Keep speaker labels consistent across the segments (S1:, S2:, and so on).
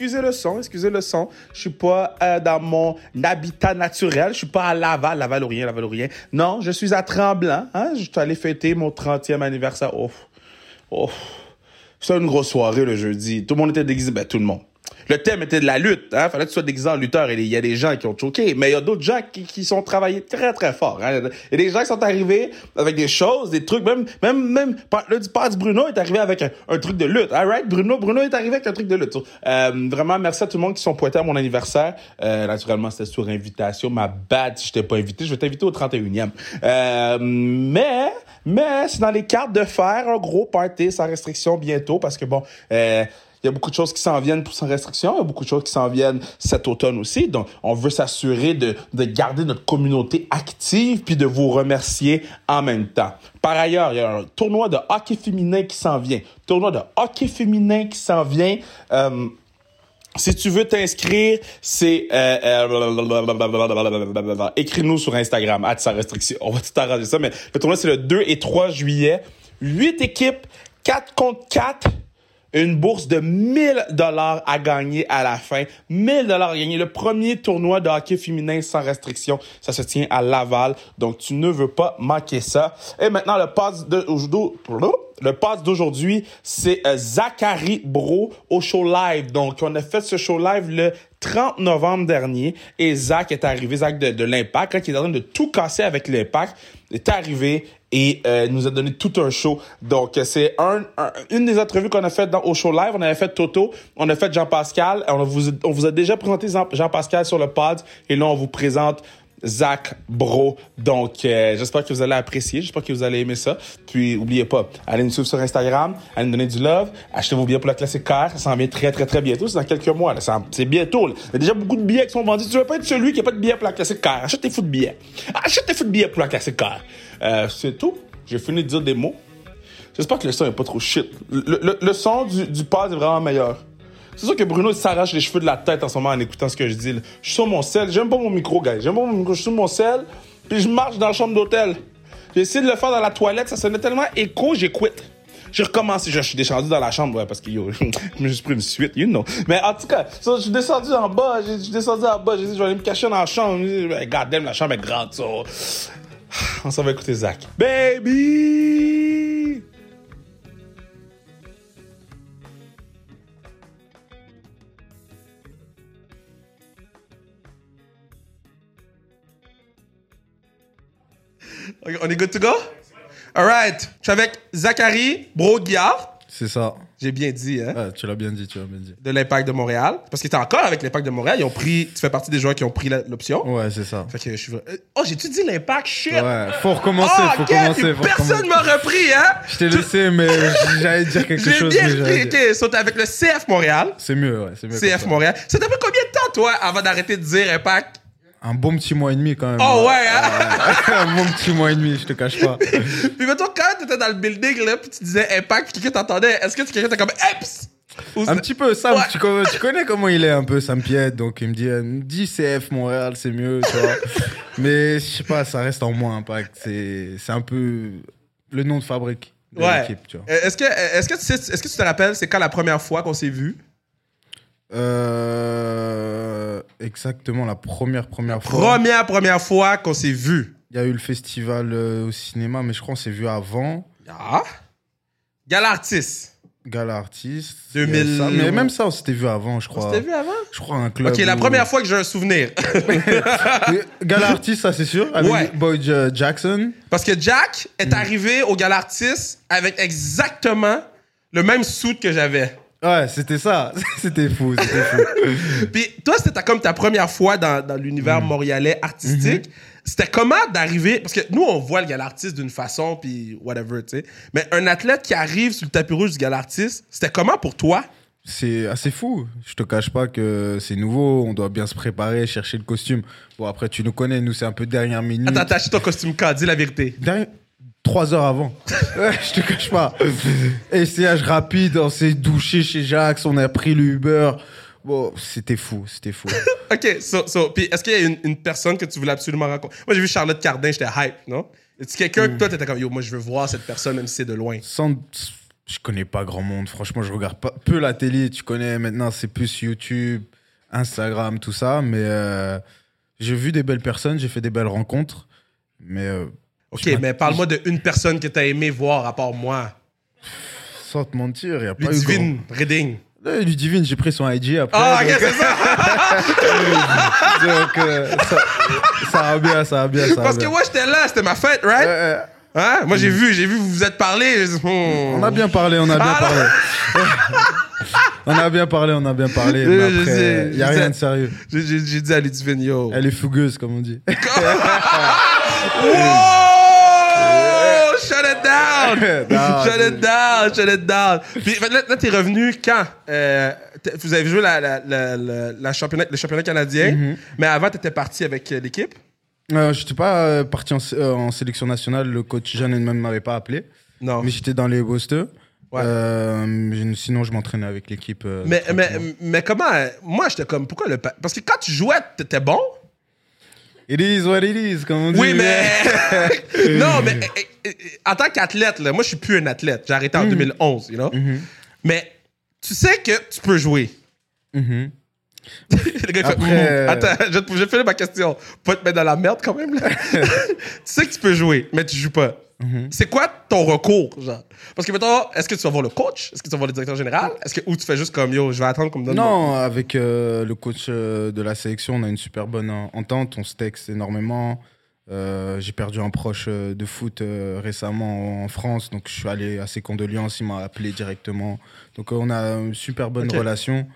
S1: excusez le son, excusez le son. Je suis pas euh, dans mon habitat naturel. Je suis pas à Laval, Laval ou rien, Laval ou rien. Non, je suis à Tremblant. Hein? Je suis allé fêter mon 30e anniversaire. Oh, oh. Une grosse soirée le jeudi. Tout le monde était déguisé. Ben, tout le monde. Le thème était de la lutte. Hein? Fallait que tu sois déguisé en lutteur. Il y a des gens qui ont choqué. Mais il y a d'autres gens qui, qui sont travaillés très, très fort. Hein? Il y a des gens qui sont arrivés avec des choses, des trucs. Même, même, même, le Paz Bruno est arrivé avec un, un truc de lutte. All right? Bruno, Bruno est arrivé avec un truc de lutte. Euh, vraiment, merci à tout le monde qui sont pointés à mon anniversaire. Euh, naturellement, c'était sur invitation. Ma bad si je t'ai pas invité. Je vais t'inviter au 31e. Euh, mais, mais, c'est dans les cartes de faire un gros party sans restriction bientôt parce que bon, euh, il y a beaucoup de choses qui s'en viennent pour sans restriction. Il y a beaucoup de choses qui s'en viennent cet automne aussi. Donc, on veut s'assurer de, de garder notre communauté active puis de vous remercier en même temps. Par ailleurs, il y a un tournoi de hockey féminin qui s'en vient. Tournoi de hockey féminin qui s'en vient. Euh, si tu veux t'inscrire, c'est euh, euh, écris-nous sur Instagram, à sa restriction. On va tout arranger ça, mais le tournoi c'est le 2 et 3 juillet. 8 équipes, 4 contre 4 une bourse de 1000 dollars à gagner à la fin. 1000 dollars à gagner. Le premier tournoi de hockey féminin sans restriction. Ça se tient à Laval. Donc, tu ne veux pas manquer ça. Et maintenant, le pass de, le pass d'aujourd'hui, c'est euh, Zachary Bro au show live. Donc, on a fait ce show live le 30 novembre dernier et Zach est arrivé, Zach de, l'Impact, hein, qui est en train de tout casser avec l'Impact, est arrivé et euh, nous a donné tout un show. Donc, c'est un, un- une des entrevues qu'on a faites dans, au show live. On avait fait Toto, on a fait Jean-Pascal, on vous, on vous a déjà présenté Jean- Jean-Pascal sur le pod et là, on vous présente Zach Bro. Donc, euh, j'espère que vous allez apprécier. J'espère que vous allez aimer ça. Puis, oubliez pas, allez nous suivre sur Instagram, allez nous donner du love, achetez vos billets pour la classique car. Ça s'en vient très, très, très bientôt. C'est dans quelques mois. là. C'est bientôt. là. Il y a déjà beaucoup de billets qui sont vendus. Tu veux pas être celui qui a pas de billets pour la classique car. Achète tes fous de billets. Achète tes fous de billets pour la classique car. Euh, c'est tout. J'ai fini de dire des mots. J'espère que le son est pas trop shit. Le, le- le son du, du pod est vraiment meilleur. C'est sûr que Bruno s'arrache les cheveux de la tête en ce moment en écoutant ce que je dis. Je suis sur mon sel. J'aime pas mon micro, gars. J'aime pas mon micro. Je suis sur mon sel. Puis je marche dans la chambre d'hôtel. J'ai essayé de le faire dans la toilette. Ça sonnait tellement écho, j'ai quitté. J'ai recommencé. Je suis descendu dans la chambre ouais, parce que yo, je me suis pris une suite, you know. Mais en tout cas, je suis descendu en bas. Je suis descendu en bas. J'ai dit, je vais aller me cacher dans la chambre. J'ai dit, God damn, la chambre est grande, ça. On s'en va écouter Zach. Baby! On est good to go? Alright. Je suis avec Zachary Broguiard.
S2: C'est ça.
S1: J'ai bien dit, hein?
S2: Ouais, tu l'as bien dit, tu l'as bien dit.
S1: De l'Impact de Montréal. Parce que t'es encore avec l'Impact de Montréal. Ils ont pris. Tu fais partie des joueurs qui ont pris l'option.
S2: Ouais, c'est ça.
S1: Fait que je suis. Euh, Oh, j'ai-tu dit l'Impact? Shit!
S2: Ouais, faut recommencer,
S1: Oh,
S2: faut
S1: ok,
S2: commencer. Faut
S1: personne m'a repris, hein?
S2: Je t'ai laissé, mais j'allais dire quelque
S1: J'ai
S2: chose.
S1: bien
S2: mais j'allais
S1: repris. Ok, sauté avec le CF Montréal.
S2: C'est mieux, ouais, c'est mieux.
S1: CF. Montréal. Ça t'a pris combien de temps, toi, avant d'arrêter de dire Impact?
S2: Un bon petit mois et demi quand même.
S1: Oh, ouais, hein?
S2: Un bon petit mois et demi, je te cache pas.
S1: Puis mettons, quand t'étais dans le building, là, puis tu disais Impact, puis quelqu'un t'entendait, est-ce que tu quelqu'un t'es comme Eps?
S2: Un petit peu, Sam,
S1: Ouais.
S2: tu, connais, tu connais comment il est un peu, Sam Piette, donc il me dit, euh, dis CF Montréal, c'est mieux, tu vois. Mais je sais pas, ça reste en moins impact. C'est c'est un peu le nom de fabrique de
S1: Ouais.
S2: l'équipe, tu vois.
S1: Euh, Est-ce que, est-ce, que tu sais- est-ce que tu te rappelles, c'est quand la première fois qu'on s'est vu?
S2: Euh, exactement, la première, première fois.
S1: Première, première fois qu'on s'est vu.
S2: Il y a eu le festival euh, au cinéma, mais je crois qu'on s'est vu avant.
S1: Ah. Galartis.
S2: Gala Artiste.
S1: 2000.
S2: il y a ça. Mais même ça, on s'était vu avant, je
S1: On
S2: crois.
S1: s'était vu avant?
S2: Je crois un club.
S1: Ok, la
S2: où-
S1: première fois que j'ai un souvenir.
S2: Gala Artiste, ça c'est sûr. Avec
S1: Ouais.
S2: Boy euh, Jackson.
S1: Parce que Jack est arrivé au Galartis avec exactement le même suit que j'avais.
S2: Ouais, c'était ça. c'était fou, c'était fou.
S1: Puis toi, c'était ta- comme ta première fois dans, dans l'univers montréalais artistique.
S2: Mm-hmm.
S1: C'était comment d'arriver... Parce que nous, on voit le galartiste d'une façon, puis whatever, tu sais. Mais un athlète qui arrive sur le tapis rouge du galartiste, c'était comment pour toi?
S2: c'est assez fou. Je te cache pas que c'est nouveau. On doit bien se préparer, chercher le costume. Bon, après, tu nous connais. Nous, c'est un peu dernière minute.
S1: Attends, t'as acheté ton costume quand? Dis la vérité.
S2: Dernière- Trois heures avant. Je te cache pas. Essayage rapide, on s'est douché chez Jax, on a pris le Uber. Bon, c'était fou, c'était fou.
S1: OK, so, so, puis est-ce qu'il y a une, une personne que tu voulais absolument rencontrer? Moi, j'ai vu Charlotte Cardin, j'étais hype, non? Est-ce quelqu'un
S2: Mm.
S1: que toi, t'étais comme, yo, moi, je veux voir cette personne, même si c'est de loin?
S2: Sans, je connais pas grand monde. Franchement, je regarde pas peu la télé. Tu connais maintenant, c'est plus YouTube, Instagram, tout ça. Mais euh, j'ai vu des belles personnes, j'ai fait des belles rencontres. Mais euh,
S1: Ok, mais parle-moi de une personne que t'as aimé voir à part moi.
S2: sans te mentir, il y a pas eu
S1: Ludivine Redding.
S2: grand- Euh, Ludivine, j'ai pris son IG après.
S1: Ah,
S2: donc,
S1: ok, c'est ça.
S2: donc, euh, ça, ça va bien, ça va bien, ça va
S1: Parce que moi, j'étais là, c'était ma fête, right?
S2: Euh, euh,
S1: Hein? Moi, j'ai vu, j'ai vu, vous vous êtes parlé.
S2: on a bien parlé, on a bien
S1: Ah,
S2: parlé. on a bien parlé, on a bien parlé. Mais
S1: je
S2: après,
S1: sais,
S2: il y a rien de sérieux.
S1: J'ai dit à Ludivine, yo.
S2: Elle est fougueuse, comme on dit.
S1: Wow! Down! Shut it down! Shut it down! Puis là, là, t'es revenu quand? Euh, vous avez joué la, la, la, la- championnat, le championnat canadien,
S2: Mhm.
S1: mais avant, t'étais parti avec euh, l'équipe?
S2: Euh, je n'étais pas euh, parti en, sé- euh, en sélection nationale, le coach Jeanne ne m'avait pas appelé.
S1: Non.
S2: Mais j'étais dans les Bosters.
S1: Ouais.
S2: Sinon, je m'entraînais avec l'équipe.
S1: Mais, mais, mais comment. Moi, j'étais comme. Pourquoi le. pa- Parce que quand tu jouais, t'étais bon?
S2: It is what it is, comme on dit.
S1: Oui, mais. non, mais euh, euh, en tant qu'athlète, là, moi, je suis plus un athlète. J'ai arrêté en
S2: Mhm.
S1: 2011, you know? Mais tu sais que tu peux jouer.
S2: Mhm.
S1: Le gars, il fait,
S2: Après,
S1: Mhm.
S2: euh,
S1: Attends, je, te- je vais finir ma question. Pas te mettre dans la merde quand même, là. tu sais que tu peux jouer, mais tu joues pas.
S2: Mhm.
S1: C'est quoi ton recours, genre? Parce que, mettons, est-ce que tu vas voir le coach? Est-ce que tu vas voir le directeur général? Est-ce que, ou tu fais juste comme, yo, je vais attendre qu'on me donne...
S2: Non, avec euh, le coach euh, de la sélection, on a une super bonne en- entente. On se texte énormément. Euh, J'ai perdu un proche de foot récemment en France, donc je suis allé à ses condoléances. Il m'a appelé directement. Donc on a une super bonne relation.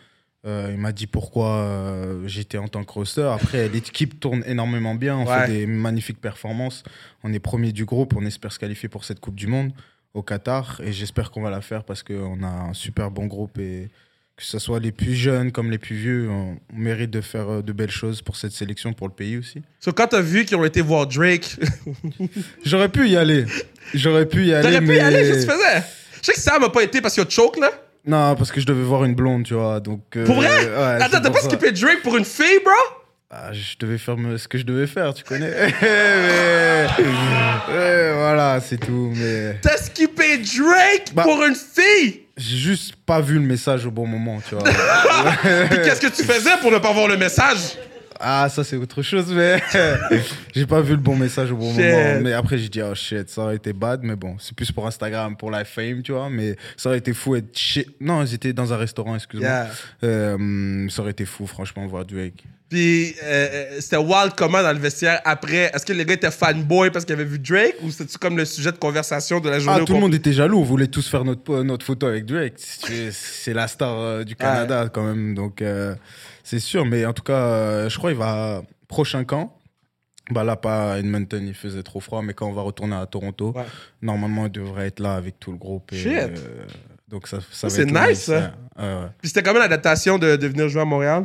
S2: Euh, il m'a dit pourquoi euh, j'étais en tant que roster. Après, l'équipe tourne énormément bien. On
S1: Ouais.
S2: fait des magnifiques performances. On est premier du groupe. On espère se qualifier pour cette Coupe du Monde au Qatar. Et j'espère qu'on va la faire parce qu'on a un super bon groupe. Et que ce soit les plus jeunes comme les plus vieux, on, on mérite de faire euh, de belles choses pour cette sélection, pour le pays aussi.
S1: So, quand t'as vu qu'ils ont été voir Drake,
S2: J'aurais pu y aller. J'aurais pu y aller.
S1: t'aurais pu
S2: mais...
S1: y aller, que tu faisais? Je sais que Sam a pas été parce qu'il y a choke, là.
S2: Non, parce que je devais voir une blonde, tu vois. Donc, euh,
S1: Pour vrai?
S2: ouais,
S1: Attends, t'as pas
S2: ça.
S1: skippé Drake pour une fille, bro?
S2: Ah, je devais faire ce que je devais faire, tu connais. Mais- voilà, c'est tout. Mais
S1: T'as skippé Drake
S2: Bah.
S1: pour une fille!
S2: j'ai juste pas vu le message au bon moment, tu vois.
S1: Qu'est-ce que tu faisais pour ne pas voir le message?
S2: Ah, ça c'est autre chose, mais j'ai pas vu le bon message au bon
S1: Shit.
S2: moment. Mais après, j'ai dit, oh shit, ça aurait été bad, mais bon, c'est plus pour Instagram, pour la fame, tu vois. Mais ça aurait été fou être shit. Non, ils étaient dans un restaurant, excuse-moi.
S1: Yeah.
S2: Euh, ça aurait été fou, franchement, voir Drake.
S1: Puis euh, euh, c'était wild comment dans le vestiaire après? Est-ce que les gars étaient fanboy parce qu'ils avaient vu Drake ou c'était comme le sujet de conversation de la journée
S2: Ah, tout le monde était jaloux. On voulait tous faire notre, notre photo avec Drake. C'est la star euh, du Canada, quand même. Donc, euh, c'est sûr. Mais en tout cas, je crois qu'il va. Prochain camp. Bah là, pas à Edmonton, il faisait trop froid. Mais quand on va retourner à Toronto,
S1: Ouais.
S2: normalement, il devrait être là avec tout le groupe. et,
S1: Shit.
S2: donc, ça, ça
S1: C'est nice. Puis c'était comment l'adaptation de, de venir jouer à Montréal?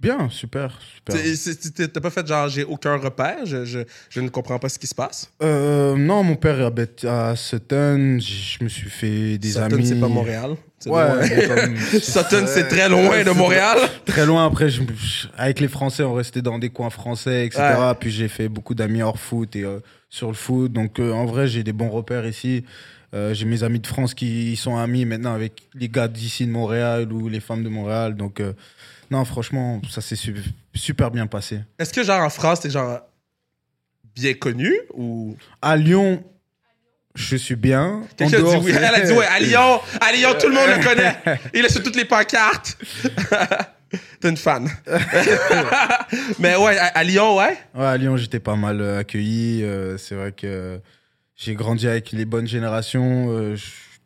S2: Bien, super. super.
S1: T'as pas fait genre j'ai aucun repère, je, je, je ne comprends pas ce qui se passe?
S2: Euh, non, mon père habite à Sutton. Je me suis fait des
S1: Sutton,
S2: amis.
S1: c'est pas Montréal.
S2: Ouais, comme-
S1: Sutton, c'est très loin de Montréal.
S2: Très loin, après, je- je- avec les Français, on restait dans des coins français, etc.
S1: Ouais.
S2: Puis j'ai fait beaucoup d'amis hors foot et euh, sur le foot. Donc euh, en vrai, j'ai des bons repères ici. Euh, j'ai mes amis de France qui sont amis maintenant avec les gars d'ici de Montréal ou les femmes de Montréal. Donc euh, non, franchement, ça s'est su- super bien passé.
S1: Est-ce que genre en France, t'es genre bien connu ou?
S2: À Lyon, je suis bien. En
S1: Quelqu'un dit oui.
S2: c'est-
S1: Elle a dit oui. À Lyon, à Lyon, tout le monde le connaît. Il est sur toutes les pancartes. T'es une fan. Mais ouais, à, Lyon, ouais?
S2: Ouais, à Lyon, j'étais pas mal euh, accueilli. Euh, c'est vrai que j'ai grandi avec les bonnes générations. Euh,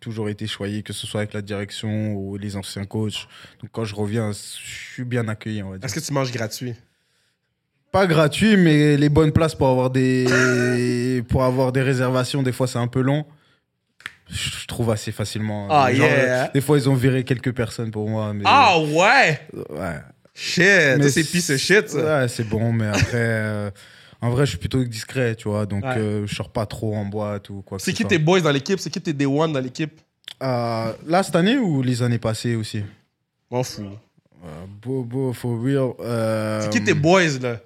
S2: toujours été choyé, que ce soit avec la direction ou les anciens coachs. Donc quand je reviens, je suis bien accueilli, on va dire.
S1: Est-ce que tu manges gratuit?
S2: Pas gratuit, mais les bonnes places pour avoir des, pour avoir des réservations, des fois c'est un peu long. Je trouve assez facilement.
S1: Ah,
S2: Genre,
S1: yeah.
S2: euh, Des fois, ils ont viré quelques personnes pour moi.
S1: Ah ouais!
S2: ouais.
S1: Shit! C'est of shit, ça.
S2: Ouais, c'est bon, mais après, euh, en vrai, je suis plutôt discret, tu vois. Donc,
S1: Ouais.
S2: euh, je sors pas trop en boîte ou quoi que
S1: C'est
S2: ce
S1: qui tes boys dans l'équipe? C'est qui tes day one dans l'équipe?
S2: Euh, là, cette année ou les années passées aussi?
S1: M'en fous.
S2: euh, Beau, beau, for real. euh,
S1: C'est qui tes boys, là?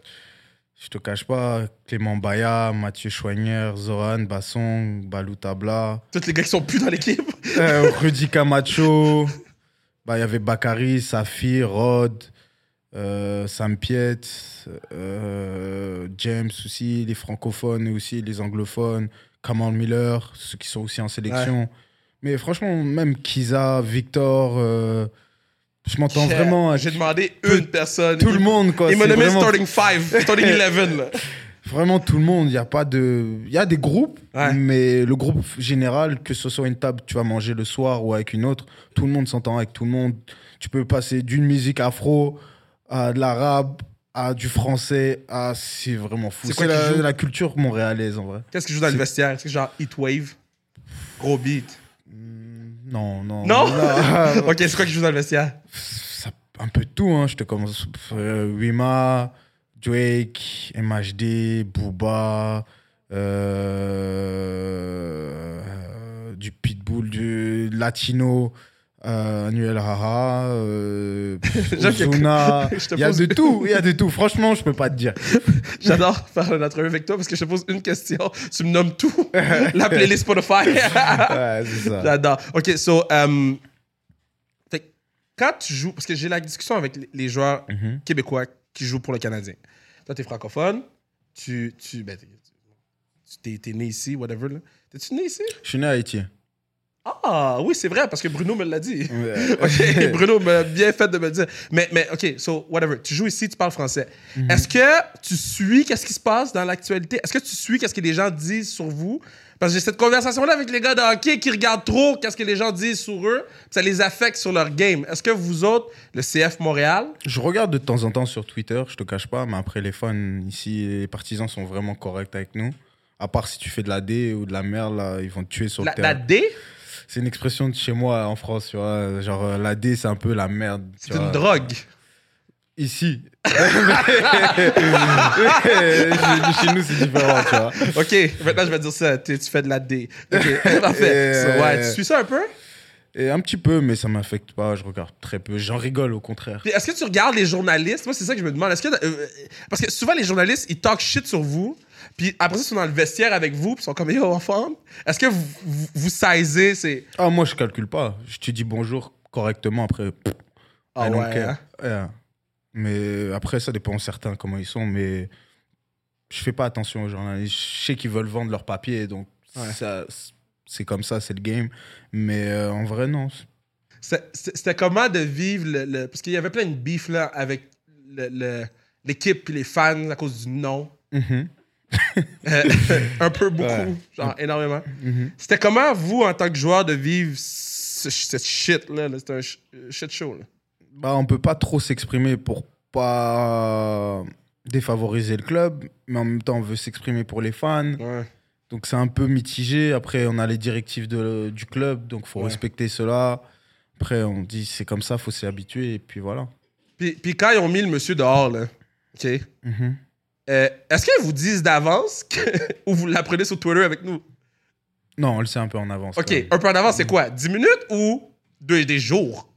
S2: Je te cache pas, Clément Baya, Mathieu Chouanière, Zoran Basson, Balou Tabla,
S1: Tous les gars qui sont plus dans l'équipe.
S2: euh, Rudy Camacho, bah, il y avait Bakary, Safi, Rod, euh, Sam Piet, euh, James aussi, les francophones et aussi les anglophones, Kamal Miller, ceux qui sont aussi en sélection. Mais franchement, même Kiza, Victor, euh, je m'entends vraiment
S1: J'ai demandé une personne.
S2: tout le monde. Quoi.
S1: Il m'a nommé
S2: vraiment-
S1: starting 5, starting 11. là.
S2: Vraiment tout le monde, il y a pas de il y a des groupes
S1: Ouais.
S2: mais le groupe général que ce soit une table tu vas manger le soir ou avec une autre, tout le monde s'entend avec tout le monde. Tu peux passer d'une musique afro à de l'arabe à du français à c'est vraiment fou.
S1: C'est quoi
S2: la, la culture montréalaise en vrai.
S1: Qu'est-ce qui joue dans le vestiaire? Est-ce que genre Heatwave? Gros beat.
S2: Non non.
S1: Non?
S2: non.
S1: ok, c'est quoi qui joue dans le vestiaire?
S2: Ça- un peu tout hein, je te commence euh, Wima, Drake, MHD, Booba, euh, du Pitbull, du Latino, euh, Anuel Haha, euh, Ozuna. Il y a de tout, il y a de tout. Franchement, je peux pas te dire.
S1: J'adore faire une entrevue avec toi parce que je te pose une question. Tu me nommes tout. La playlist Spotify.
S2: Ouais, c'est ça.
S1: J'adore. OK, so, fait que quand tu joues, parce que j'ai la discussion avec les- joueurs
S2: Mhm.
S1: québécois qui jouent pour le Canadien. Toi, t'es francophone. Tu, tu, ben, t'es- né ici, whatever. T'es-tu né ici?
S2: Je suis né à Haïti.
S1: Ah, oui, c'est vrai, parce que Bruno me l'a dit.
S2: Ouais.
S1: Bruno m'a bien fait de me dire. Mais, mais OK, so, whatever. Tu joues ici, tu parles français.
S2: Mhm.
S1: Est-ce que tu suis qu'est-ce qui se passe dans l'actualité? Est-ce que tu suis qu'est-ce que les gens disent sur vous? Parce que j'ai cette conversation-là avec les gars de hockey qui regardent trop qu'est-ce que les gens disent sur eux. Ça les affecte sur leur game. Est-ce que vous autres, le CF Montréal,
S2: Je regarde de temps en temps sur Twitter, je te cache pas, mais après les fans ici, les partisans sont vraiment corrects avec nous. À part si tu fais de la D ou de la merde, là, ils vont te tuer sur
S1: la,
S2: le
S1: la
S2: terrain.
S1: D,
S2: C'est une expression de chez moi en France, tu vois. Genre, euh, la D, c'est un peu la merde.
S1: c'est une
S2: vois.
S1: drogue.
S2: Ici. chez nous, c'est différent, tu vois.
S1: OK, maintenant je vais dire ça. Tu, tu fais de la D. OK, parfait. So, ouais,
S2: euh,
S1: tu suis ça un peu?
S2: Et un petit peu, mais ça m'affecte pas. Je regarde très peu. J'en rigole, au contraire.
S1: Est-ce que tu regardes les journalistes? Moi, c'est ça que je me demande. Est-ce que, euh, parce que souvent, les journalistes, ils talk shit sur vous. Puis après ça, ils sont dans le vestiaire avec vous. Puis ils sont comme, yo, enfant. Est-ce que vous, vous, vous sizez? C'est.
S2: Ah, moi, je calcule pas. Je te dis bonjour correctement après. pff,
S1: Ah
S2: I don't
S1: ouais,
S2: care.
S1: hein?
S2: Mais après, ça dépend certains comment ils sont. Mais je fais pas attention aux journalistes. Je sais qu'ils veulent vendre leur papier. Donc,
S1: Ouais.
S2: ça, c'est comme ça, c'est le game. Mais euh, en vrai, non.
S1: C'est- c'est- C'était comment de vivre le. le- parce qu'il y avait plein de beef là avec le- le- l'équipe puis les fans à cause du nom.
S2: Mhm.
S1: Euh, un peu beaucoup,
S2: Ouais.
S1: genre énormément. C'était comment, vous, en tant que joueur, de vivre ce- cette shit-là? là? C'était un sh- shit show. Là.
S2: Bah, on peut pas trop s'exprimer pour pas défavoriser le club, mais en même temps, on veut s'exprimer pour les fans.
S1: Ouais.
S2: Donc, c'est un peu mitigé. Après, on a les directives de- du club, donc faut
S1: Ouais.
S2: respecter cela. Après, on dit c'est comme ça, faut s'y habituer, et puis voilà.
S1: Puis, puis quand ils ont mis le monsieur dehors, là, OK?
S2: Mhm.
S1: Euh, Est-ce qu'ils vous disent d'avance ou vous l'apprenez sur Twitter avec nous?
S2: Non, on le sait un peu en avance.
S1: OK, un peu en avance, c'est quoi? 10 minutes ou deux, des jours?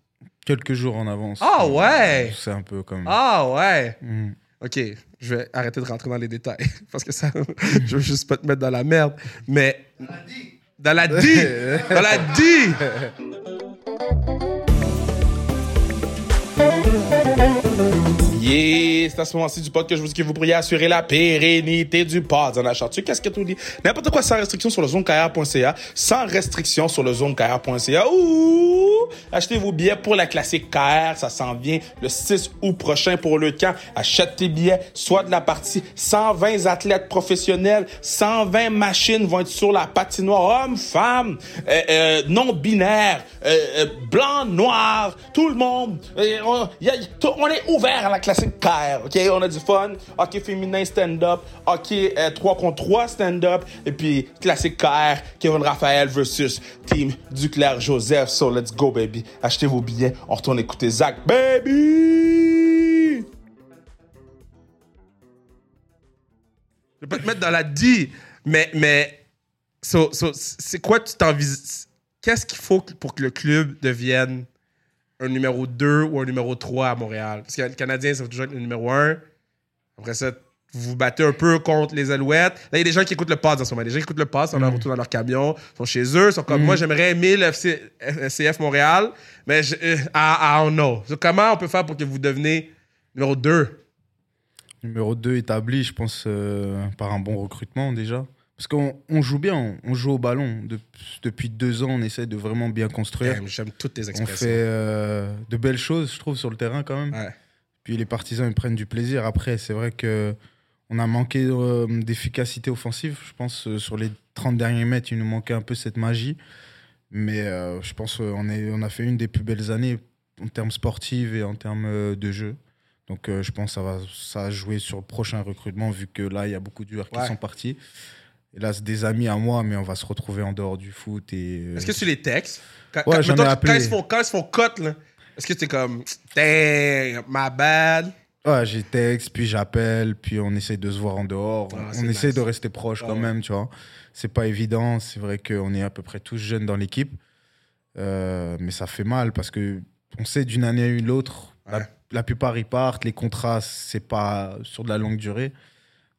S2: Quelques jours en avance.
S1: Ah ouais!
S2: C'est un peu comme.
S1: Ah ouais!
S2: Mhm.
S1: OK, je vais arrêter de rentrer dans les détails parce que ça, je veux juste pas te mettre dans la merde. Mais. Dans la D! Dans la D! Yeah, c'est à ce moment-ci du pod que je vous dis que vous pourriez assurer la pérennité du pod en achetant tu qu'est-ce que tu dis n'importe quoi sans restriction sur le zonecarrière.ca sans restriction sur le zonecarrière.ca ouh achetez vos billets pour la classique KR ça s'en vient le 6 août prochain pour le camp. Achète tes billets soit de la partie. 120 athlètes professionnels 120 machines vont être sur la patinoire. Hommes femmes euh, euh, non binaires euh, euh, blanc noir tout le monde. Euh, on, est ouvert à la classique KR, OK? On a du fun. Hockey féminin stand-up. Hockey euh, 3 contre 3 stand-up. Et puis, classique KR, Kevin Raphaël versus Team Duclair Joseph. So, let's go, baby. Achetez vos billets. On retourne écouter Zach, baby! Je pas te mettre dans la D, mais, mais c'est quoi tu t'envisages? Qu'est-ce qu'il faut pour que le club devienne un numéro 2 ou un numéro 3 à Montréal? Parce que le Canadien, ça va toujours être le numéro 1. Après ça, vous vous battez un peu contre les Alouettes. Là, il y a des gens qui écoutent le pass en ce moment. Des gens qui écoutent le pass, on leur retour dans leur camion, sont chez eux, sont comme moi, j'aimerais aimer le FC FCF Montréal, mais je, euh, I, I don't know. Comment on peut faire pour que vous deveniez numéro 2
S2: Numéro 2 établi, je pense, euh, par un bon recrutement déjà. Parce qu'on on joue bien, on, on joue au ballon. De- depuis deux ans, on essaie de vraiment bien construire.
S1: Damn, J'aime toutes tes
S2: on
S1: expressions.
S2: fait euh, de belles choses, je trouve, sur le terrain quand même.
S1: Ouais.
S2: Puis les partisans, ils prennent du plaisir. Après, c'est vrai que on a manqué euh, d'efficacité offensive. Je pense euh, sur les 30 derniers mètres, il nous manquait un peu cette magie. Mais je pense qu'on on a fait une des plus belles années en termes sportifs et en termes de jeu. Donc je pense que ça va, ça jouer sur le prochain recrutement, vu que là, il y a beaucoup de joueurs qui sont partis. Et là, c'est des amis à moi, mais on va se retrouver en dehors du foot. Et, euh,
S1: Est-ce que tu les textes? Quand,
S2: Ouais,
S1: quand-
S2: j'en ai
S1: mettons,
S2: appelé.
S1: quand ils se font, quand ils se font cut, là, est-ce que t'es comme, dang, my bad?
S2: Ouais, j'ai texte, puis j'appelle, puis on essaye de se voir en dehors.
S1: Ah,
S2: on essaye
S1: nice.
S2: de rester proche
S1: Ah
S2: quand
S1: ouais.
S2: même, tu vois. C'est pas évident. C'est vrai qu'on est à peu près tous jeunes dans l'équipe. Euh, mais ça fait mal parce que on sait d'une année à une l'autre.
S1: Ouais.
S2: La, la plupart ils partent. Les contrats, c'est pas sur de la longue durée.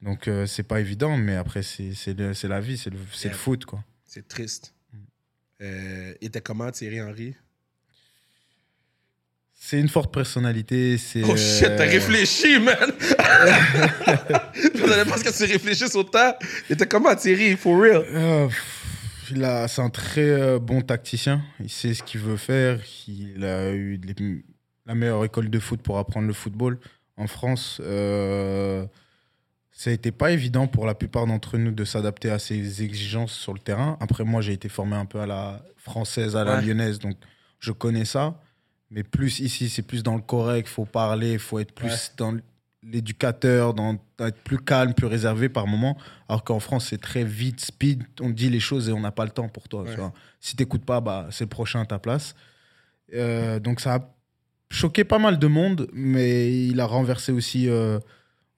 S2: Donc euh, c'est pas évident. Mais après, c'est la vie, c'est le, c'est
S1: Yeah.
S2: le foot, quoi.
S1: C'est triste. Euh, il était comment Thierry Henry?
S2: C'est une forte personnalité. c'est,
S1: Oh shit, t'as
S2: euh,
S1: réfléchi, man! Je savais pas que tu réfléchisses autant. Il était comment Thierry, for real?
S2: Euh, il a- c'est un très bon tacticien. Il sait ce qu'il veut faire. Il a eu les- la meilleure école de foot pour apprendre le football en France. Euh, ça a été pas évident pour la plupart d'entre nous de s'adapter à ses exigences sur le terrain. Après, moi, j'ai été formé un peu à la française, à la
S1: Ouais.
S2: lyonnaise, donc je connais ça. Mais plus ici, c'est plus dans le correct. faut parler, faut être plus
S1: Ouais.
S2: dans l'éducateur, dans être plus calme, plus réservé par moment. Alors qu'en France, c'est très vite, speed. On dit les choses et on n'a pas le temps pour toi. tu
S1: Ouais.
S2: vois. Si t'écoutes pas, bah, c'est le prochain à ta place. Euh, donc ça a choqué pas mal de monde, mais il a renversé aussi, euh,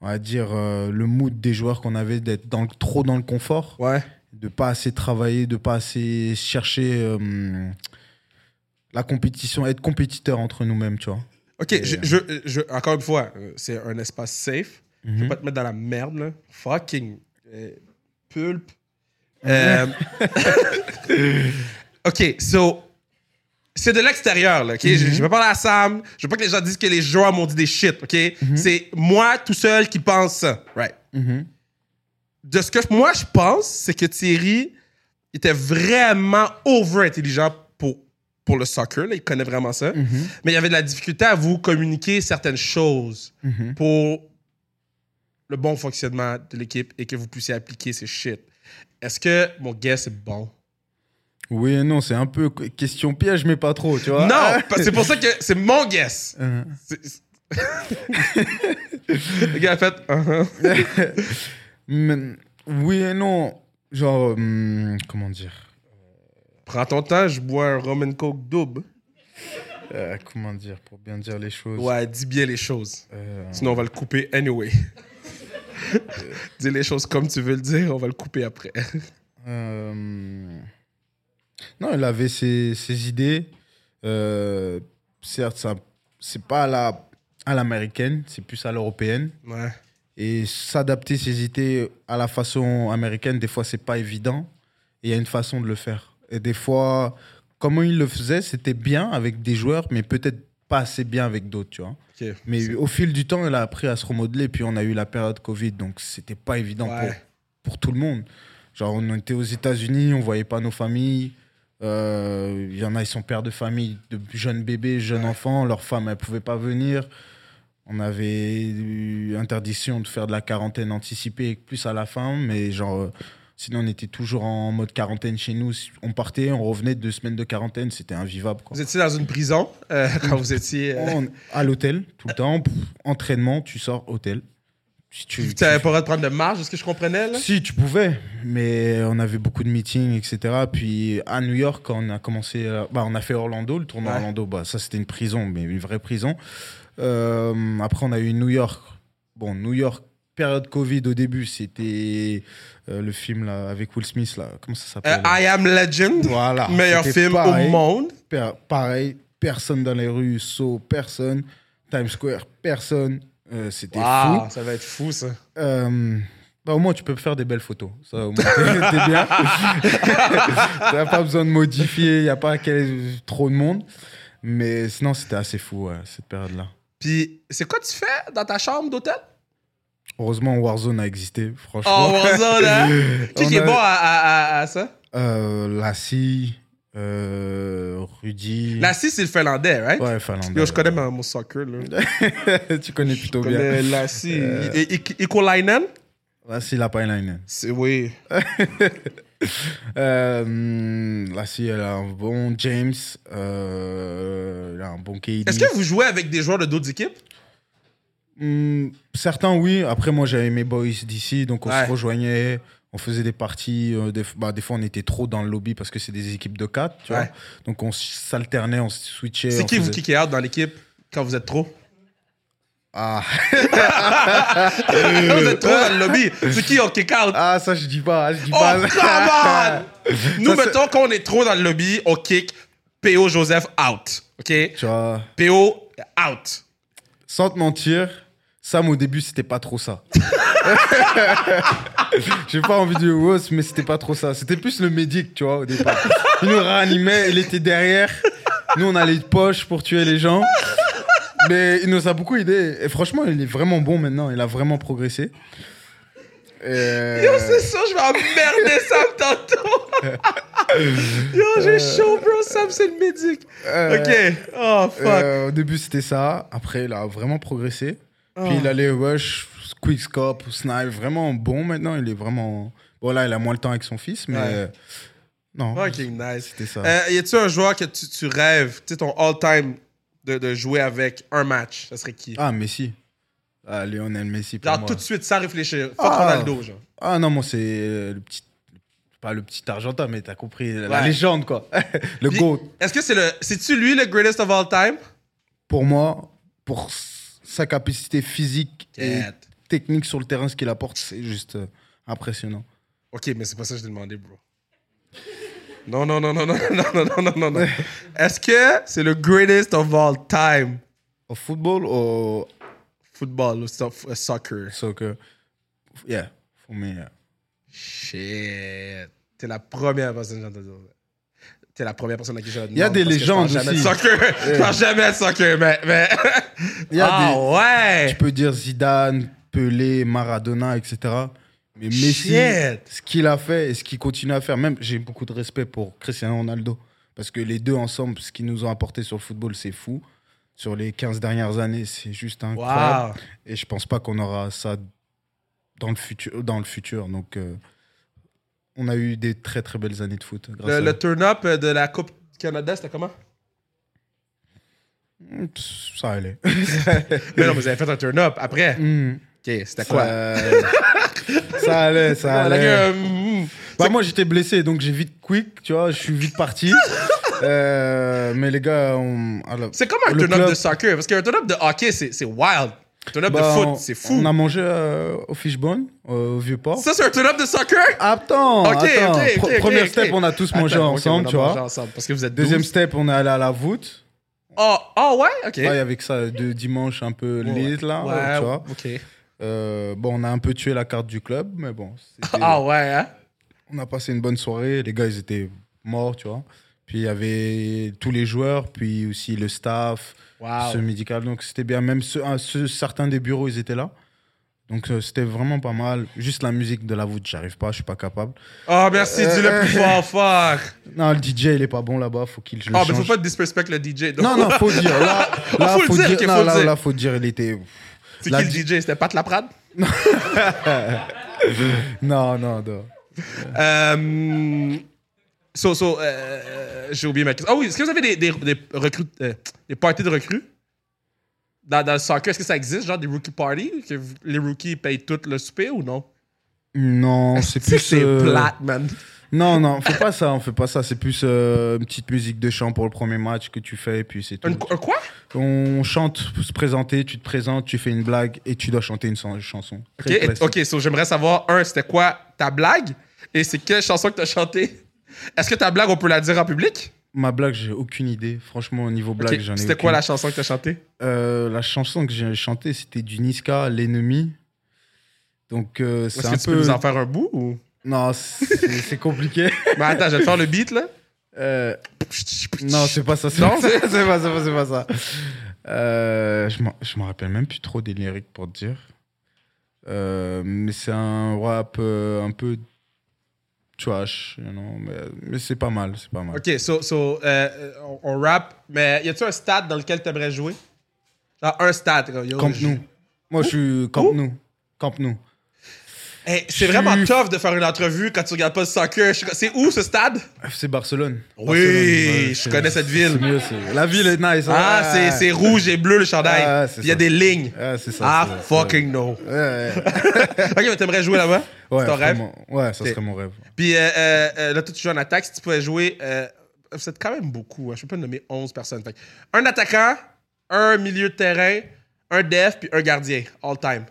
S2: on va dire, euh, le mood des joueurs qu'on avait d'être dans le- trop dans le confort,
S1: Ouais.
S2: de pas assez travailler, de pas assez chercher euh, la compétition, être compétiteur entre nous-mêmes, tu vois.
S1: Ok, je,
S2: euh,
S1: je, je- encore une fois, c'est un espace safe. Je vais
S2: Mhm.
S1: pas te mettre dans la merde, là. Fucking pulpe. Euh, ok, so. C'est de l'extérieur, là, ok? Je, je vais parler à Sam. Je veux pas que les gens disent que les joueurs m'ont dit des shit, ok? C'est moi tout seul qui pense ça. Right?
S2: Mhm.
S1: De ce que moi je pense, c'est que Thierry était vraiment over intelligent pour, pour le soccer. Là. Il connaît vraiment ça.
S2: Mhm.
S1: Mais il y avait de la difficulté à vous communiquer certaines choses
S2: Mhm.
S1: pour le bon fonctionnement de l'équipe et que vous puissiez appliquer ces shit. Est-ce que mon guess est bon?
S2: Oui et non, c'est un peu question piège, mais pas trop, tu vois.
S1: Non! parce- C'est pour ça que c'est mon guess.
S2: Euh,
S1: Le gars a fait.
S2: mais- oui et non. Genre, hum, comment dire?
S1: Prends ton temps, je bois un rum and coke double.
S2: Euh, Comment dire Pour bien dire les choses?
S1: Ouais, dis bien les choses.
S2: Euh,
S1: Sinon, on va le couper anyway. dis les choses comme tu veux le dire, on va le couper après.
S2: euh, non, il avait ses, ses idées. Euh, certes, c'est pas à la à l'américaine, c'est plus à l'européenne.
S1: Ouais.
S2: Et s'adapter ses idées à la façon américaine, des fois, c'est pas évident. Et il y a une façon de le faire. Et des fois, comment il le faisait, c'était bien avec des joueurs, mais peut-être pas assez bien avec d'autres, tu vois. Mais au fil du temps, il a appris à se remodeler. Puis on a eu la période Covid, donc c'était pas évident
S1: Ouais.
S2: pour, pour tout le monde. Genre, on était aux États-Unis, on voyait pas nos familles. Euh, Il y en a, ils sont pères de famille, de jeunes bébés, jeunes
S1: Ouais.
S2: enfants. Leurs femmes, elles pouvaient pas venir. On avait eu interdiction de faire de la quarantaine anticipée, plus à la fin. Mais genre, euh, sinon, on était toujours en mode quarantaine chez nous. On partait, on revenait deux semaines de quarantaine. C'était invivable. Quoi.
S1: Vous étiez dans une prison euh, quand vous étiez. euh,
S2: On- à l'hôtel, tout le temps. Pff, entraînement, tu sors, hôtel. Si tu,
S1: n'avais pas le droit de prendre de marge, est-ce que je comprenais là?
S2: Si, tu pouvais, mais on avait beaucoup de meetings, etc. Puis à New York, quand on a commencé, euh, bah, on a fait Orlando, le tournoi
S1: Ouais.
S2: Orlando, bah, ça c'était une prison, mais une vraie prison. Euh, après, on a eu New York. Bon, New York, période Covid au début, c'était euh, le film là, avec Will Smith, là. comment ça
S1: Euh,
S2: s'appelle
S1: I Am Legend,
S2: Voilà.
S1: meilleur film
S2: pareil.
S1: au monde.
S2: Pareil, personne dans les rues, saut, personne. Times Square, personne. Euh, C'était
S1: Wow,
S2: fou.
S1: ça va être fou, ça.
S2: Euh, bah, au moins, tu peux faire des belles photos. Ça, au moins, t'es bien. T'as pas besoin de modifier, il n'y a pas trop de monde. Mais sinon, c'était assez fou, ouais, cette période-là.
S1: Puis, c'est quoi tu fais dans ta chambre d'hôtel?
S2: Heureusement, Warzone a existé,
S1: Oh,
S2: franchement.
S1: Warzone, hein? Qui, qui est
S2: a-
S1: bon à, à, à, à ça?
S2: Euh, Lassie, euh, Rudy.
S1: Lassie, c'est le finlandais, right?
S2: Ouais, finlandais.
S1: Yo, je connais mon, mon soccer, là.
S2: tu connais plutôt
S1: Je
S2: bien.
S1: connais Lassie.
S2: Euh.
S1: Et, Ikolainen?
S2: La Pailainen.
S1: C'est, oui.
S2: Euh, Lassie, elle a un bon James. Euh, elle a un bon KD.
S1: Est-ce que vous jouez avec des joueurs de d'autres équipes?
S2: Hum, certains, oui. Après, moi, j'avais mes boys d'ici, donc on
S1: Ouais.
S2: se rejoignait. On faisait des parties. euh, des, bah, des fois, on était trop dans le lobby parce que c'est des équipes de 4. Tu
S1: Ouais.
S2: vois donc, on s'alternait, on se switchait.
S1: C'est qui vous kickez out dans l'équipe quand vous êtes trop?
S2: Ah.
S1: vous êtes trop dans le lobby. C'est qui on kick out?
S2: ah, ça, je dis pas. Je dis
S1: Oh,
S2: pas.
S1: come on! Nous,
S2: Ça,
S1: mettons qu'on est trop dans le lobby, on kick P.O. Joseph out. OK?
S2: Tu vois,
S1: P.O. out.
S2: sans te mentir, Sam, au début, c'était pas trop ça. J'ai pas envie de dire Ross, mais c'était pas trop ça. C'était plus le médic, tu vois, au départ. Il nous réanimait, il était derrière. Nous, on a les poches pour tuer les gens. Mais il nous a beaucoup aidé. Et franchement, il est vraiment bon maintenant. Il a vraiment progressé.
S1: Yo, c'est ça, je vais emmerder Sam tantôt. Yo, j'ai chaud, bro. Sam, c'est le médic.
S2: Euh,
S1: OK. Oh, fuck.
S2: Euh, au début, c'était ça. Après, il a vraiment progressé. Puis il allait rush, quick scope, snipe. Vraiment bon maintenant. Il est vraiment. Bon, là, il a moins le temps avec son fils, mais.
S1: Ouais.
S2: euh, Non.
S1: Fucking nice.
S2: C'était ça.
S1: Euh, y a-tu un joueur que tu, tu rêves, tu sais, ton all-time de, de jouer avec un match? Ça serait qui?
S2: Ah, Messi. Ah, Lionel Messi. Pour
S1: Genre
S2: moi.
S1: tout de suite, sans réfléchir. Fuck
S2: Ah.
S1: Ronaldo, genre.
S2: Ah non, moi, c'est euh, le petit. Pas le petit Argentin, mais t'as compris. La
S1: Ouais.
S2: légende, quoi. le
S1: Puis,
S2: GOAT.
S1: Est-ce que c'est le. C'est-tu lui le greatest of all time?
S2: Pour moi, pour sa capacité physique et. Technique sur le terrain, ce qu'il apporte, c'est juste euh, impressionnant.
S1: Ok, mais c'est pas ça que je t'ai demandé, bro. Non, non, non, non, non, non, non, non, non, non, non. Est-ce que c'est le greatest of all time?
S2: Au football ou
S1: Football ou so- uh, soccer?
S2: soccer? Yeah, for me, yeah.
S1: Shit. T'es la première personne que entendu ça. T'es la première personne à qui j'ai
S2: Il y a des légendes
S1: Je
S2: aussi.
S1: soccer. Je parle jamais de soccer, mais. mais...
S2: Y a
S1: ah
S2: des-
S1: ouais!
S2: Tu peux dire Zidane, Pelé, Maradona, etc. Mais Messi,
S1: Shit.
S2: ce qu'il a fait et ce qu'il continue à faire, même j'ai beaucoup de respect pour Cristiano Ronaldo. Parce que les deux ensemble, ce qu'ils nous ont apporté sur le football, c'est fou. Sur les 15 dernières années, c'est juste incroyable.
S1: Wow.
S2: Et je pense pas qu'on aura ça dans le futur. Dans le futur. Donc, euh, on a eu des très très belles années de foot. grâce
S1: Le,
S2: à
S1: le
S2: eux.
S1: turn-up de la Coupe Canada, c'était comment?
S2: Ça allait.
S1: Mais non, vous avez fait un turn-up après.
S2: Hmm.
S1: Ok, c'était quoi?
S2: Ça... ça allait, ça
S1: la
S2: allait. Bah, moi, j'étais blessé, donc j'ai vite quick, tu vois, je suis vite parti. Euh, mais les gars, on...
S1: C'est comme un turn-up de soccer, parce qu'un turn-up de hockey, c'est wild. Un turn-up
S2: bah,
S1: de
S2: on-
S1: foot, c'est fou.
S2: On a mangé euh, au Fishbone, au Vieux-Port.
S1: Ça, c'est un turn-up de soccer?
S2: Attends,
S1: Ok,
S2: attends.
S1: ok,
S2: Pro-
S1: ok,
S2: Première
S1: ok,
S2: step, on a tous mangé
S1: Attends,
S2: ensemble,
S1: on a
S2: tu
S1: mangé
S2: vois.
S1: ensemble, parce que vous êtes
S2: Deuxième
S1: 12.
S2: step, on est allé à la voûte.
S1: Oh, oh ouais? Ok.
S2: Ouais, avec ça, de dimanche un peu lit, là,
S1: Ouais,
S2: tu vois.
S1: ok.
S2: Euh, bon, on a un peu tué la carte du club, mais bon.
S1: Ah ouais, hein?
S2: On a passé une bonne soirée. Les gars, ils étaient morts, tu vois. Puis il y avait tous les joueurs, puis aussi le staff,
S1: Wow.
S2: ce médical. Donc c'était bien. Même ceux- un- ceux- certains des bureaux, ils étaient là. Donc euh, c'était vraiment pas mal. Juste la musique de la voûte, j'arrive pas, je suis pas capable.
S1: Oh, merci,
S2: Euh,
S1: plus fort, fuck.
S2: Non, le DJ, il est pas bon là-bas, faut qu'il le
S1: Ah, mais faut pas disrespect le DJ. donc.
S2: Non, non, faut dire. Là, là
S1: Faut dire,
S2: non,
S1: faut
S2: là,
S1: dire.
S2: là, faut dire, il était.
S1: C'est
S2: la
S1: qui le DJ? C'était Pat Laprade?
S2: Non, non, non.
S1: Euh, so, so, euh, j'ai oublié ma question. Ah oui, est-ce que vous avez des, des, des, recrues, euh, des parties de recrues? Dans, dans le soccer? Est-ce que ça existe, genre des rookie parties? Que les rookies payent tout le souper ou non?
S2: Non, c'est plus.
S1: c'est plate, man?
S2: Non, non, on fait pas ça, on fait pas ça. C'est plus euh, une petite musique de chant pour le premier match que tu fais, et puis c'est tout.
S1: Un, un quoi?
S2: On chante pour se présenter, tu te présentes, tu fais une blague et tu dois chanter une son- chanson.
S1: Ok,
S2: Très
S1: et-
S2: classique.
S1: ok, so j'aimerais savoir, un, c'était quoi ta blague? Et c'est quelle chanson que t'as chantée? Est-ce que ta blague, on peut la dire en public?
S2: Ma blague, j'ai aucune idée. Franchement, au niveau blague,
S1: Ok,
S2: j'en ai
S1: C'était quoi la chanson que t'as chantée?
S2: Euh, La chanson que j'ai chantée, c'était du Niska, L'ennemi. Donc, euh, c'est
S1: que
S2: un
S1: tu
S2: peu.
S1: peux nous en faire un bout ou?
S2: Non, c'est compliqué.
S1: Mais attends, je vais te faire le beat là.
S2: Euh, Non, c'est pas ça. C'est
S1: Non,
S2: pas ça. C'est pas ça. C'est pas ça. Euh, je me rappelle même plus trop des lyriques pour te dire. Euh, mais c'est un rap euh, un peu trash, you know, mais, mais c'est pas mal, c'est pas mal.
S1: Ok, so, so euh, on, on rap, mais y a-tu un stade dans lequel t'aimerais jouer? Genre un stade. comme,
S2: Camp nous. Moi, je suis Camp nous. Camp nous.
S1: Hey, c'est vraiment tough de faire une entrevue quand tu regardes pas le soccer. C'est où ce stade?
S2: FC Barcelone.
S1: Oui,
S2: Barcelone, ouais,
S1: je
S2: c'est-
S1: connais cette ville.
S2: c'est mieux, c'est- La ville est nice. hein.
S1: Ah, c'est- c'est rouge et bleu le chandail.
S2: Ah, c'est
S1: Il y a des lignes.
S2: Ah, c'est ça.
S1: Ah,
S2: c'est
S1: fucking no.
S2: c'est- Ouais,
S1: ok, mais t'aimerais jouer là-bas?
S2: Ouais,
S1: C'est ton rêve?
S2: Ouais, ça serait mon rêve.
S1: Puis euh, euh, euh, là, toi, tu joues en attaque. Si tu pouvais jouer, euh, êtes quand même beaucoup. hein, je peux pas nommer 11 personnes. Fait un attaquant, un milieu de terrain, un def, puis un gardien, all time.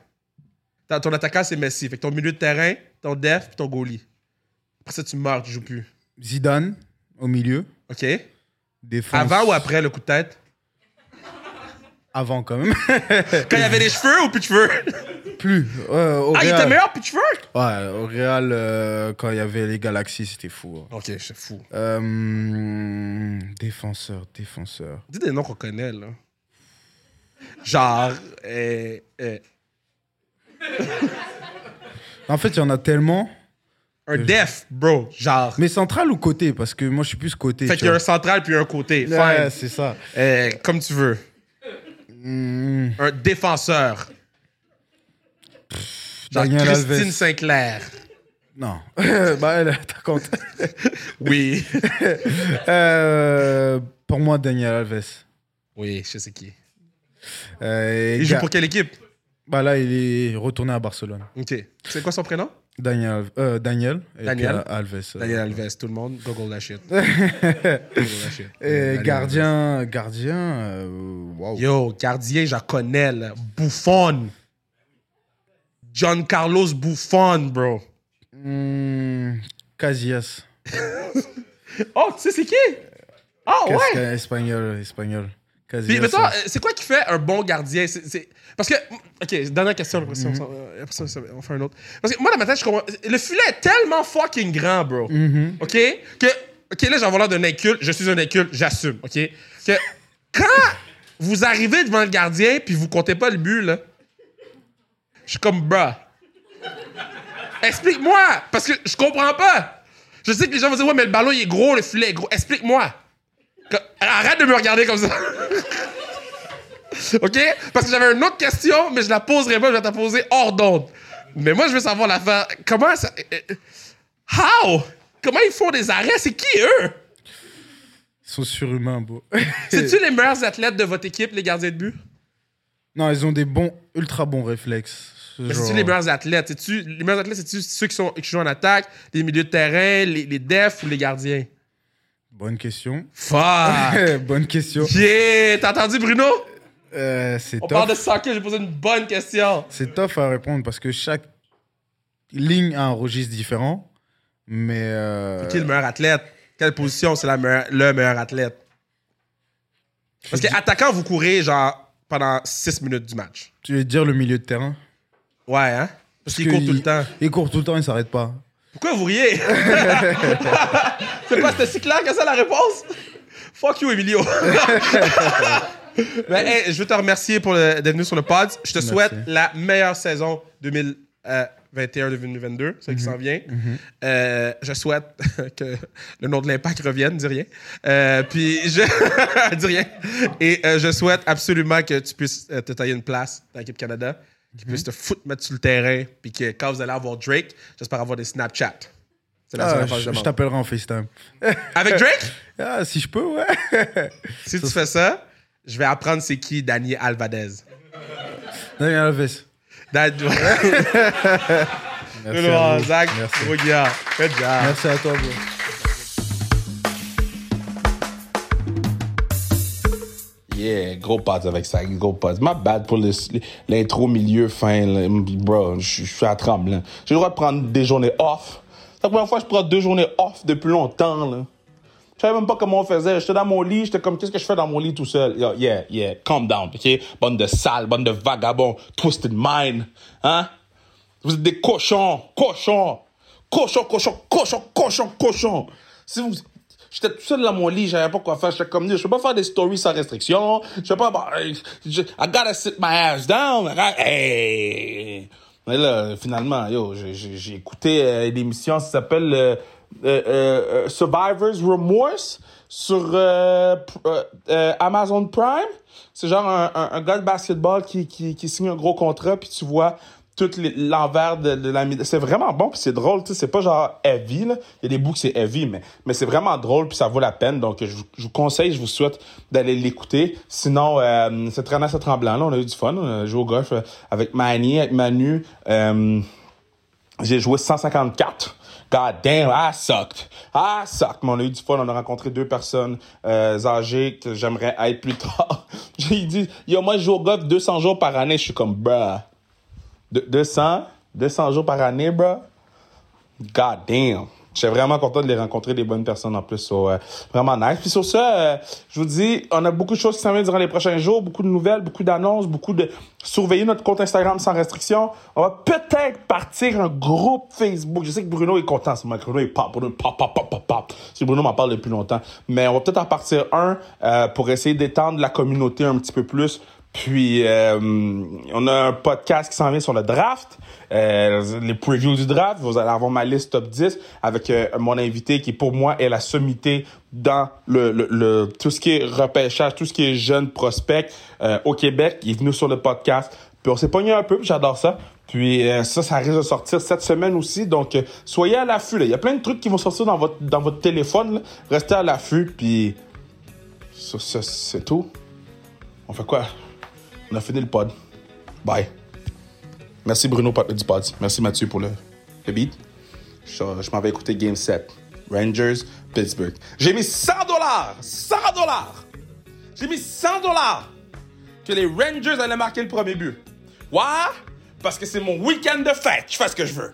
S1: Ton, attaquant, c'est Messi. Fait que ton milieu de terrain, ton def, puis ton goalie. Après ça, tu meurs, tu joues plus.
S2: Zidane, au milieu.
S1: OK?
S2: Défense.
S1: Avant ou après le coup de tête?
S2: Avant, quand même.
S1: Quand il y avait des cheveux ou plus de cheveux?
S2: Plus. Au
S1: Ah, il était meilleur plus de cheveux?
S2: Ouais, au Real, euh, quand il y avait les Galaxies, c'était fou. hein.
S1: OK, c'est fou.
S2: Euh, défenseur, défenseur.
S1: Dis des noms qu'on connaît, là. Genre, euh, euh,
S2: En fait, il y en a tellement.
S1: un def, bro. Genre.
S2: Mais central ou côté? Parce que moi, je suis plus côté.
S1: Fait qu'il y a un central puis un côté.
S2: Ouais, c'est ça.
S1: Euh, comme tu veux.
S2: Hmm,
S1: Un défenseur. Genre
S2: Daniel
S1: Christine
S2: Alves.
S1: Sinclair.
S2: Non. bah, elle, t'as compte.
S1: Oui.
S2: Euh, pour moi, Daniel Alves.
S1: oui, je sais qui.
S2: Euh,
S1: Il joue pour quelle équipe?
S2: Bah là, il est retourné à Barcelone.
S1: OK. C'est quoi son prénom?
S2: Daniel, euh, Daniel. et
S1: Daniel.
S2: puis, euh, Alves. euh.
S1: Daniel Alves. Tout le monde, Google that shit.
S2: Et gardien, gardien, euh.
S1: Yo, gardien, j'en connais, là. Buffon. John Carlos Buffon, bro.
S2: Hmm, Casillas.
S1: Oh, tu sais c'est qui? Ah ouais!
S2: Qu'est-ce qu'un espagnol, espagnol?
S1: Puis, toi,
S2: euh,
S1: c'est quoi qui fait un bon gardien? C'est- c'est- Parce que, ok, dernière question, après ça, on s'en- euh, après on fait un autre. Parce que moi, dans ma tête, je comprends. Le filet est tellement fucking grand, bro.
S2: mhm.
S1: OK? Que, OK, là, j'en l'air d'un inculte. Je suis un inculte, j'assume. OK? Que quand vous arrivez devant le gardien puis vous comptez pas le but, là, je suis comme, bruh. Explique-moi! Parce que je comprends pas. Je sais que les gens vont dire, ouais, mais le ballon, il est gros, le filet est gros. Explique-moi. Arrête de me regarder comme ça. OK? Parce que j'avais une autre question, mais je la poserai pas, je vais te la poser hors d'onde. Mais moi, je veux savoir la fin. Comment ça. euh, euh, How? Comment ils font des arrêts? C'est qui eux?
S2: Ils sont surhumains, beau.
S1: C'est-tu les meilleurs athlètes de votre équipe, les gardiens de but?
S2: Non, ils ont des bons, ultra bons réflexes.
S1: Mais
S2: Genre-
S1: c'est-tu les meilleurs athlètes? C'est-tu, les meilleurs athlètes, c'est-tu ceux qui, sont, qui jouent en attaque, les milieux de terrain, les, les defs ou les gardiens?
S2: Bonne question.
S1: Fuck!
S2: Bonne question.
S1: yeah! T'as entendu, Bruno?
S2: Euh, c'est
S1: On parle de soccer, j'ai posé une bonne question.
S2: C'est tough à répondre parce que chaque ligne a un registre différent. Mais. euh,
S1: Qui est le meilleur athlète? Quelle position c'est la meilleure- le meilleur athlète? Parce que attaquant, vous courez genre pendant 6 minutes du match.
S2: Tu veux dire le milieu de terrain?
S1: Ouais, hein? Parce qu'il court tout le temps.
S2: Il court tout le temps, il s'arrête pas.
S1: Pourquoi vous riez? c'est pas c'était si clair que ça la réponse? Fuck you, Emilio. Mais hey, je veux te remercier pour d'être venu sur le pod. Je te
S2: Merci.
S1: souhaite la meilleure saison 2021-2022, celle qui s'en vient. Euh, je souhaite que le nom de l'impact revienne, dis rien. Euh, puis je dis rien. Et euh, je souhaite absolument que tu puisses euh, te tailler une place dans l'équipe Canada, qu'ils puissent te foutre mettre sur le terrain, puis que quand vous allez avoir Drake, j'espère avoir des Snapchat. C'est la seule
S2: Ah,
S1: que je
S2: t'appellerai en FaceTime.
S1: Avec Drake?
S2: Ah, si je peux, ouais.
S1: Si tu fais ça, je vais apprendre c'est qui Dani Alvadez.
S2: Daniel Alves.
S1: Dan-
S2: Merci, à vous.
S1: Zach,
S2: Merci.
S1: Good job.
S2: Merci à toi, bro.
S3: Gros pods avec ça, gros pods. Ma bad pour l'intro, milieu, fin, bro, je suis à tremblant. J'ai le droit de prendre des journées off. C'est la première fois que je prends deux journées off depuis longtemps.
S1: Je savais même pas comment on faisait. J'étais dans mon lit, j'étais comme, qu'est-ce que je fais dans mon lit tout seul? Yo, yeah, yeah, calm down, OK? Bande de sales, bande de vagabonds, twisted mind, hein? Vous êtes des cochons, cochons, cochons, cochons, cochons, cochons, cochons. Si vous, J'étais tout seul dans mon lit, j'avais pas quoi faire. J'étais comme, je peux pas faire des stories sans restriction. Je peux pas, bah, je, I gotta sit my ass down. Hey! Mais là, finalement, yo, j'ai écouté euh, une émission qui s'appelle euh, euh, Survivor's Remorse sur Amazon Prime. C'est genre un, un, un, gars de basketball qui, qui, qui signe un gros contrat, puis tu vois tout l'envers de, de, la c'est vraiment bon puis c'est drôle tu sais c'est pas genre heavy là il y a des bouts que c'est heavy mais mais c'est vraiment drôle puis ça vaut la peine donc je, vous conseille je vous souhaite d'aller l'écouter sinon euh, c'est très c'est tremblant là on a eu du fun on au golf euh, avec Manny avec Manu euh, j'ai joué 154 God damn, I sucked. I sucked. Mais on a eu du fun. On a rencontré deux personnes euh, âgées que j'aimerais être plus tard. J'ai dit, yo, moi, je joue au golf 200 jours par année. Je suis comme, bruh. 200, 200 jours par année, bro. God damn. J'étais vraiment content de les rencontrer, des bonnes personnes en plus. Euh, vraiment nice. Puis sur ça, euh, je vous dis, on a beaucoup de choses qui s'en viennent durant les prochains jours, beaucoup de nouvelles, beaucoup d'annonces, beaucoup de... Surveiller notre compte Instagram sans restriction. On va peut-être partir un groupe Facebook. Je sais que Bruno est content, c'est Bruno est pop, Bruno pop, pop, pop, pop, pop. Si Bruno m'en parle depuis longtemps. Mais on va peut-être en partir un euh, pour essayer d'étendre la communauté un petit peu plus puis, euh, on a un podcast qui s'en vient sur le draft, euh, les previews du draft. Vous allez avoir ma liste top 10 avec euh, mon invité qui, pour moi, est la sommité dans le, le, tout ce qui est repêchage, tout ce qui est jeune prospect au Québec. Il est venu sur le podcast. Puis on s'est pogné un peu, j'adore ça. Puis ça, ça risque de sortir cette semaine aussi. Donc, soyez à l'affût. Il y a plein de trucs qui vont sortir dans votre, dans votre téléphone. Restez à l'affût. Puis, ça c'est tout. On fait quoi? On a fini le pod. Bye. Merci Bruno du pod. Merci Mathieu pour le, le beat. Je, je m'en vais écouter Game 7. Rangers, Pittsburgh. J'ai mis 100 dollars! 100 dollars! J'ai mis 100 dollars que les Rangers allaient marquer le premier but. Ouais? Parce que c'est mon week-end de fête. Je fais ce que je veux.